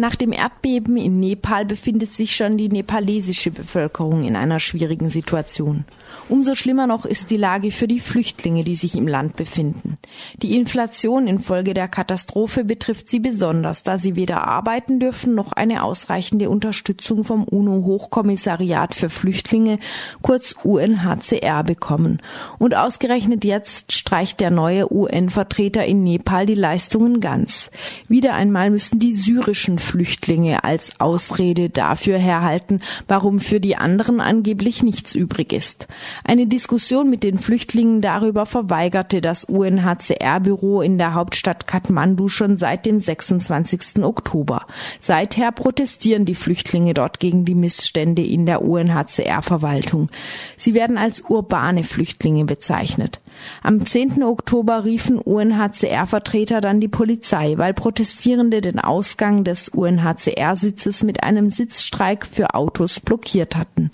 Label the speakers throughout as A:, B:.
A: Nach dem Erdbeben in Nepal befindet sich schon die nepalesische Bevölkerung in einer schwierigen Situation. Umso schlimmer noch ist die Lage für die Flüchtlinge, die sich im Land befinden. Die Inflation infolge der Katastrophe betrifft sie besonders, da sie weder arbeiten dürfen noch eine ausreichende Unterstützung vom UNO-Hochkommissariat für Flüchtlinge, kurz UNHCR, bekommen. Und ausgerechnet jetzt streicht der neue UN-Vertreter in Nepal die Leistungen ganz. Wieder einmal müssen die syrischen Flüchtlinge als Ausrede dafür herhalten, warum für die anderen angeblich nichts übrig ist. Eine Diskussion mit den Flüchtlingen darüber verweigerte das UNHCR-Büro in der Hauptstadt Kathmandu schon seit dem 26. Oktober. Seither protestieren die Flüchtlinge dort gegen die Missstände in der UNHCR-Verwaltung. Sie werden als urbane Flüchtlinge bezeichnet. Am 10. Oktober riefen UNHCR-Vertreter dann die Polizei, weil Protestierende den Ausgang des UNHCR-Sitzes mit einem Sitzstreik für Autos blockiert hatten.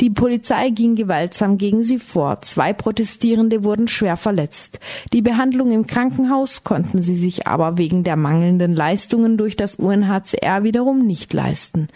A: Die Polizei ging gewaltsam gegen sie vor. Zwei Protestierende wurden schwer verletzt. Die Behandlung im Krankenhaus konnten sie sich aber wegen der mangelnden Leistungen durch das UNHCR wiederum nicht leisten.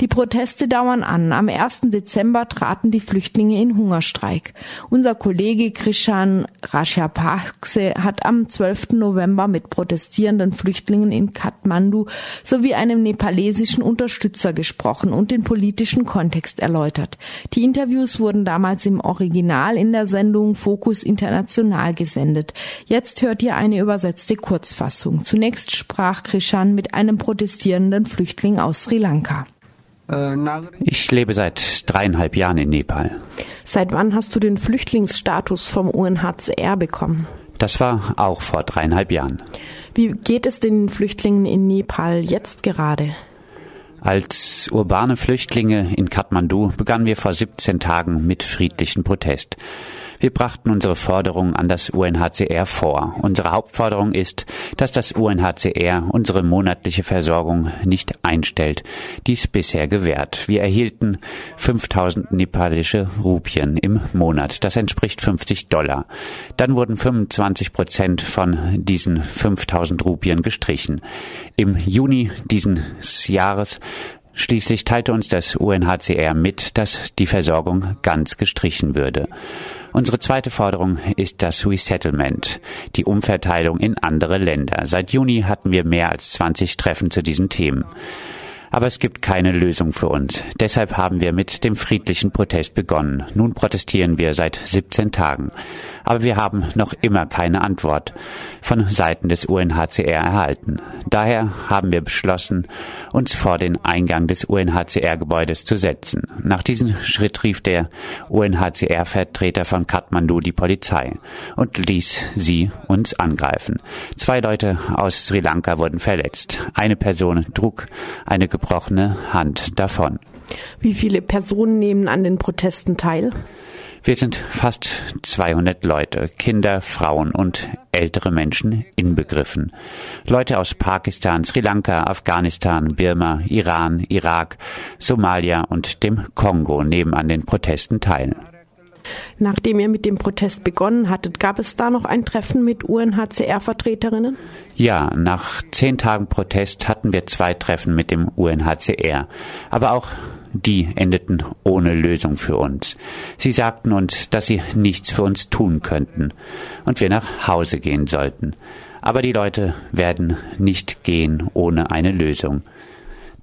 A: Die Proteste dauern an. Am 1. Dezember traten die Flüchtlinge in Hungerstreik. Unser Kollege Krishan Rajapakse hat am 12. November mit protestierenden Flüchtlingen in Kathmandu sowie einem nepalesischen Unterstützer gesprochen und den politischen Kontext erläutert. Die Interviews wurden damals im Original in der Sendung Focus International gesendet. Jetzt hört ihr eine übersetzte Kurzfassung. Zunächst sprach Krishan mit einem protestierenden Flüchtling aus Sri Lanka.
B: Ich lebe seit dreieinhalb Jahren in Nepal.
A: Seit wann hast du den Flüchtlingsstatus vom UNHCR bekommen?
B: Das war auch vor dreieinhalb Jahren.
A: Wie geht es den Flüchtlingen in Nepal jetzt gerade?
B: Als urbane Flüchtlinge in Kathmandu begannen wir vor 17 Tagen mit friedlichen Protest. Wir brachten unsere Forderungen an das UNHCR vor. Unsere Hauptforderung ist, dass das UNHCR unsere monatliche Versorgung nicht einstellt. Dies bisher gewährt. Wir erhielten 5000 nepalische Rupien im Monat. Das entspricht 50 Dollar. Dann wurden 25 Prozent von diesen 5000 Rupien gestrichen. Im Juni dieses Jahres Schließlich teilte uns das UNHCR mit, dass die Versorgung ganz gestrichen würde. Unsere zweite Forderung ist das Resettlement, die Umverteilung in andere Länder. Seit Juni hatten wir mehr als 20 Treffen zu diesen Themen. Aber es gibt keine Lösung für uns. Deshalb haben wir mit dem friedlichen Protest begonnen. Nun protestieren wir seit 17 Tagen. Aber wir haben noch immer keine Antwort von Seiten des UNHCR erhalten. Daher haben wir beschlossen, uns vor den Eingang des UNHCR-Gebäudes zu setzen. Nach diesem Schritt rief der UNHCR-Vertreter von Kathmandu die Polizei und ließ sie uns angreifen. Zwei Leute aus Sri Lanka wurden verletzt. Eine Person trug eine gebrochene Hand davon.
A: Wie viele Personen nehmen an den Protesten teil?
B: Wir sind fast 200 Leute, Kinder, Frauen und ältere Menschen inbegriffen. Leute aus Pakistan, Sri Lanka, Afghanistan, Birma, Iran, Irak, Somalia und dem Kongo nehmen an den Protesten teil.
A: Nachdem ihr mit dem Protest begonnen hattet, gab es da noch ein Treffen mit UNHCR-Vertreterinnen?
B: Ja, nach zehn Tagen Protest hatten wir zwei Treffen mit dem UNHCR. Aber auch die endeten ohne Lösung für uns. Sie sagten uns, dass sie nichts für uns tun könnten und wir nach Hause gehen sollten. Aber die Leute werden nicht gehen ohne eine Lösung.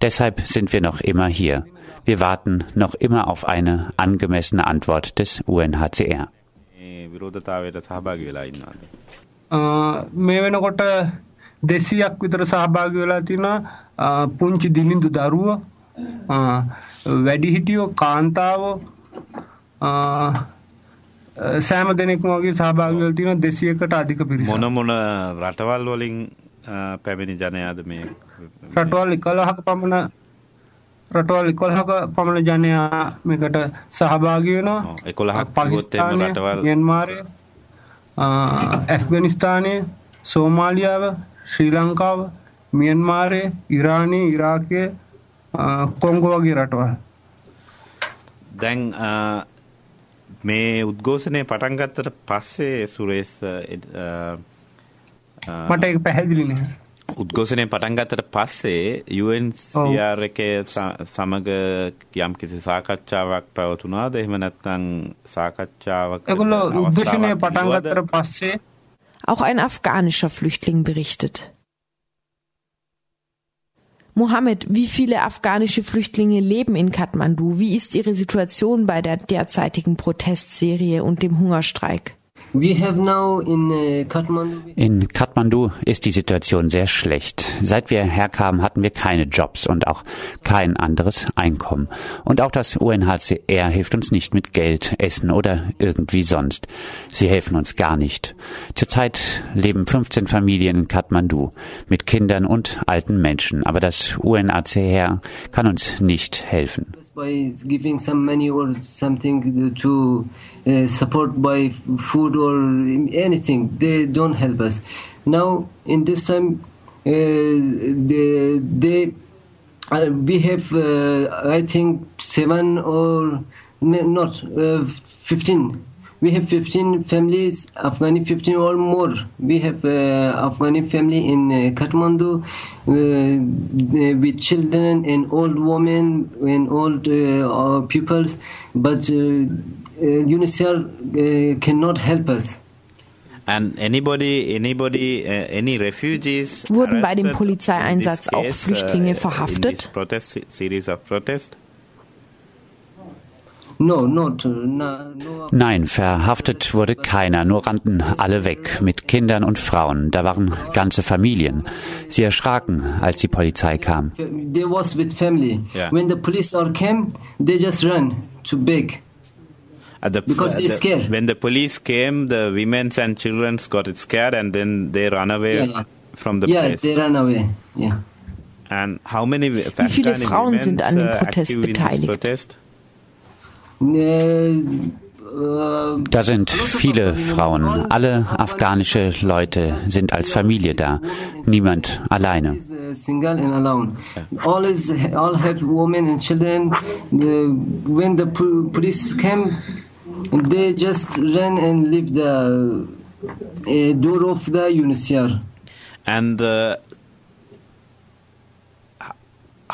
B: Deshalb sind wir noch immer hier. Wir warten noch immer auf eine angemessene Antwort des UNHCR.
C: මේ වෙනකොට දෙසියක් විතර සහභාගි වෙලා තිනවා පුංචි දිලිඳු දරුව වැඩිහිටියෝ කාන්තාවෝ සෑම දෙනෙක්ම වගේ සහභාගි වෙලා තියෙනවා 200කට අධික පිරිසක්
D: මොන මොන රටවල් වලින් පැමිණි ජනයාද මේ
C: රටවල් 11ක පමණ රටවල් 11ක පමණ ජනයා මේකට සහභාගී වෙනවා.
D: 11ක් පාකිස්තානය රටවල්
C: මියන්මාරය ඇෆ්ගනිස්තානය සෝමාලියාව ශ්‍රී ලංකාව මියන්මාරය ඉරානය ඉරාකය කොංගෝ වගේ රටවල්.
D: දැන් මේ උද්ඝෝෂණය පටන් ගත්තට පස්සේ සුරේස්
C: මට පැහැදිලි නෑ
D: උද්ඝෝෂණය පටන් ගත්තට පස්සේ UNCR එකේ සමග යම් කිසි සාකච්ඡාවක් පැවතුනාද එහෙම නැත්නම් සාකච්ඡාවක්
C: ඒගොල්ලෝ උද්ඝෝෂණය පටන් ගත්තට පස්සේ
A: Auch ein afghanischer Flüchtling berichtet. Mohammed, wie viele afghanische Flüchtlinge leben in Kathmandu? Wie ist ihre Situation bei der derzeitigen Protestserie und dem Hungerstreik?
B: Uh, in Kathmandu ist die Situation sehr schlecht. Seit wir herkamen, hatten wir keine Jobs und auch kein anderes Einkommen. Und auch das UNHCR hilft uns nicht mit Geld, Essen oder irgendwie sonst. Sie helfen uns gar nicht. Zurzeit leben 15 Familien in Kathmandu mit Kindern und alten Menschen, aber das UNHCR kann uns nicht helfen. By giving some money or something to uh, support by food or anything. They don't help us. Now, in this time, uh, they, they uh, we have, uh, I think, seven or not uh, fifteen we have 15 families, Afghani 15 or more. We have uh, Afghani family in uh, Kathmandu uh, with children and old women and old uh, pupils, but uh, uh, UNICEF cannot help us.
D: And anybody, anybody, any refugees
A: Wurden bei dem Polizeieinsatz auch Flüchtlinge verhaftet?
D: Protest, series of protest?
B: Nein, verhaftet wurde keiner, nur rannten alle weg, mit Kindern und Frauen. Da waren ganze Familien. Sie erschraken, als die Polizei kam. They was with family. Yeah. When the police are came, they just ran to beg.
D: Uh, the, because uh, they scared. When the police came, the women and children got scared and then they ran away yeah. from the
B: yeah,
D: place.
B: Yeah, they ran away. Yeah.
D: And how many
A: Wie viele Frauen sind an dem uh, Protest beteiligt?
B: Da sind viele Frauen. Alle afghanische Leute sind als Familie da. Niemand alleine. All have women and children. When the police came, they just ran and leave the uh, door of the UNHCR.
D: And uh,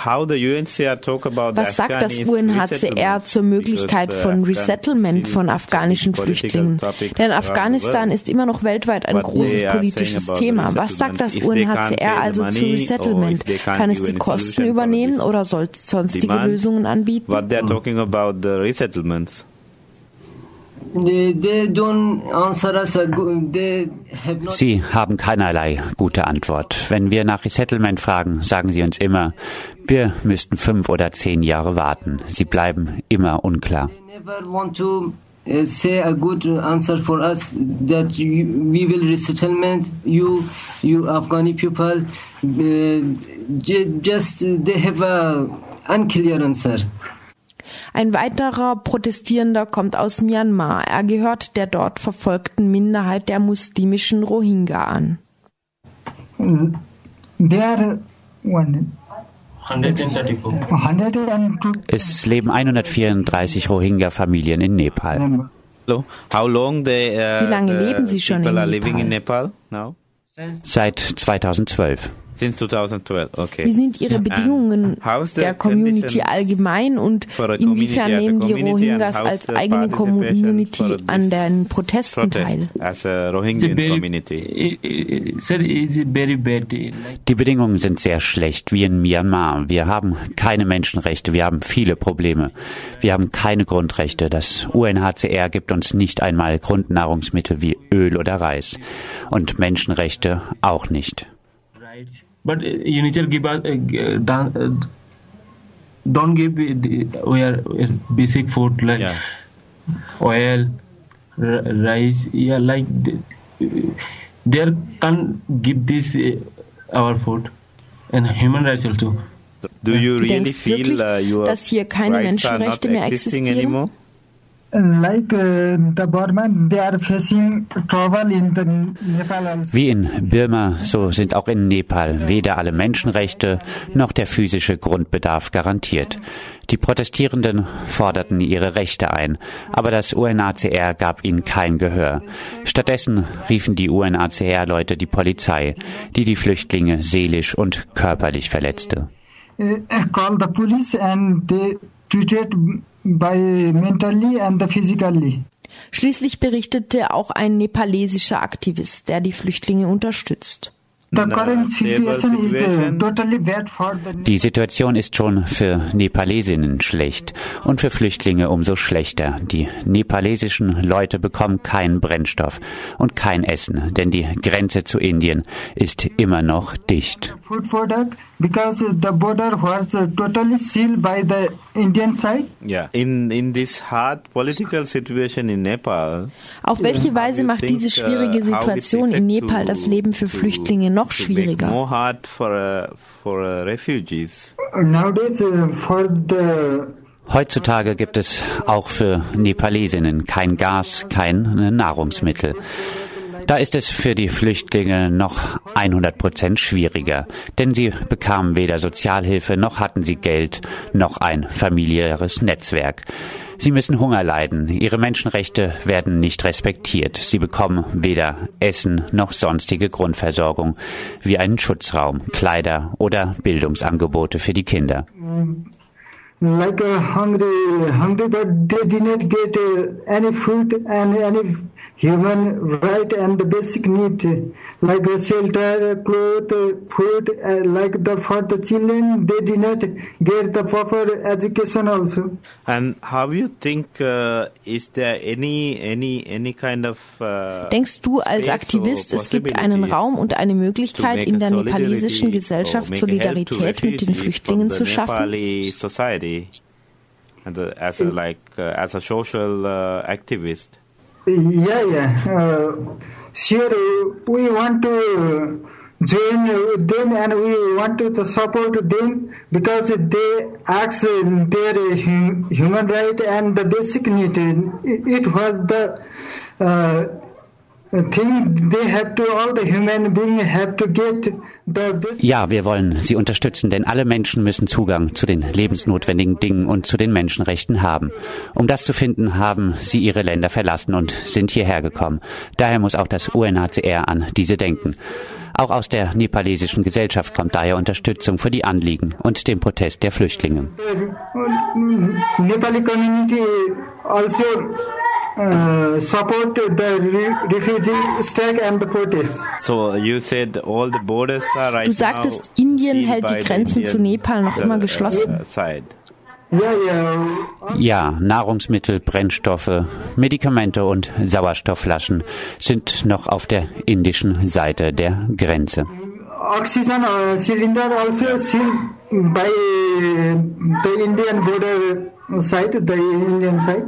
A: Was sagt das UNHCR zur Möglichkeit von Resettlement von afghanischen Flüchtlingen? Denn Afghanistan ist immer noch weltweit ein großes politisches Thema. Was sagt das UNHCR also zu Resettlement? Kann es die Kosten übernehmen oder soll es sonstige Lösungen anbieten?
B: Sie haben keinerlei gute Antwort. Wenn wir nach Resettlement fragen, sagen sie uns immer, wir müssten fünf oder zehn Jahre warten. Sie bleiben immer unklar. Uh, say a good answer for us that you, we will resettlement you you afghani people uh, just they have a unclear answer
A: ein weiterer Protestierender kommt aus Myanmar. Er gehört der dort verfolgten Minderheit der muslimischen Rohingya an.
B: Es leben 134 Rohingya-Familien in Nepal.
A: Wie lange leben sie schon in Nepal?
B: Seit 2012.
D: Since 2012, okay.
A: Wie sind Ihre Bedingungen der Community allgemein und inwiefern nehmen die Rohingyas als eigene Community an den Protesten teil?
B: Die Bedingungen sind sehr schlecht, wie in Myanmar. Wir haben keine Menschenrechte, wir haben viele Probleme. Wir haben keine Grundrechte. Das UNHCR gibt uns nicht einmal Grundnahrungsmittel wie Öl oder Reis. Und Menschenrechte auch nicht.
C: But UNICEF give us uh, uh, don't give the, where basic food like yeah. oil, rice, yeah, like they can't give this uh, our food and human rights also.
D: Do you really feel uh, your
A: dass hier keine Menschenrechte mehr existieren? Anymore?
B: Wie in Birma, so sind auch in Nepal weder alle Menschenrechte noch der physische Grundbedarf garantiert. Die Protestierenden forderten ihre Rechte ein, aber das UNHCR gab ihnen kein Gehör. Stattdessen riefen die UNHCR-Leute die Polizei, die die Flüchtlinge seelisch und körperlich verletzte.
E: Uh, by mentally and physically.
A: Schließlich berichtete auch ein nepalesischer Aktivist, der die Flüchtlinge unterstützt.
E: Uh,
B: Die Situation ist schon für Nepalesinnen schlecht und für Flüchtlinge umso schlechter. Die nepalesischen Leute bekommen keinen Brennstoff und kein Essen, denn die Grenze zu Indien ist immer noch dicht.
E: Because the border was totally sealed by the Indian side.
D: Yeah. In in this hard political situation in Nepal,
A: Auf welche Weise macht
D: think,
A: diese schwierige
D: uh, how
A: Situation in
D: difficult
A: Nepal
D: to-
A: das Leben für
D: to-
A: Flüchtlinge noch schwieriger?
D: More hard for uh, for uh, refugees.
E: Nowadays, uh, for the
B: Heutzutage gibt es auch für Nepalesinnen kein Gas, kein Nahrungsmittel. Da ist es für die Flüchtlinge noch 100 Prozent schwieriger, denn sie bekamen weder Sozialhilfe, noch hatten sie Geld, noch ein familiäres Netzwerk. Sie müssen Hunger leiden, ihre Menschenrechte werden nicht respektiert, sie bekommen weder Essen noch sonstige Grundversorgung, wie einen Schutzraum, Kleider oder Bildungsangebote für die Kinder.
E: like hungry, hungry, but they did not get any food and any human right and the basic need like shelter, clothes, food. Uh, like the for the children, they did not get the proper education also.
D: And how you think uh, is there any any any kind of uh,
A: Denkst du als Aktivist, es gibt einen Raum und eine Möglichkeit, in der nepalesischen Gesellschaft Solidarität mit den Flüchtlingen zu schaffen?
D: Society and uh, as a like uh, as a social uh, activist.
E: Yeah, yeah. Uh, sure, we want to join uh, them and we want to support them because they ask their human right and the basic need. It, it was the uh,
B: Ja, wir wollen sie unterstützen, denn alle Menschen müssen Zugang zu den lebensnotwendigen Dingen und zu den Menschenrechten haben. Um das zu finden, haben sie ihre Länder verlassen und sind hierher gekommen. Daher muss auch das UNHCR an diese denken. Auch aus der nepalesischen Gesellschaft kommt daher Unterstützung für die Anliegen und den Protest der Flüchtlinge.
E: Nepali community also uh, support the re- refugee strike and the protests.
D: So you said all the borders are right
A: Du sagtest,
D: now
A: Indien hält die Grenzen zu Nepal noch immer
D: uh,
A: geschlossen.
D: uh, Side.
E: Yeah, yeah.
B: Ja, Nahrungsmittel, Brennstoffe, Medikamente und Sauerstoffflaschen sind noch auf der indischen Seite der Grenze.
E: Oxygen uh, cylinder also sealed by the Indian border side, the Indian side.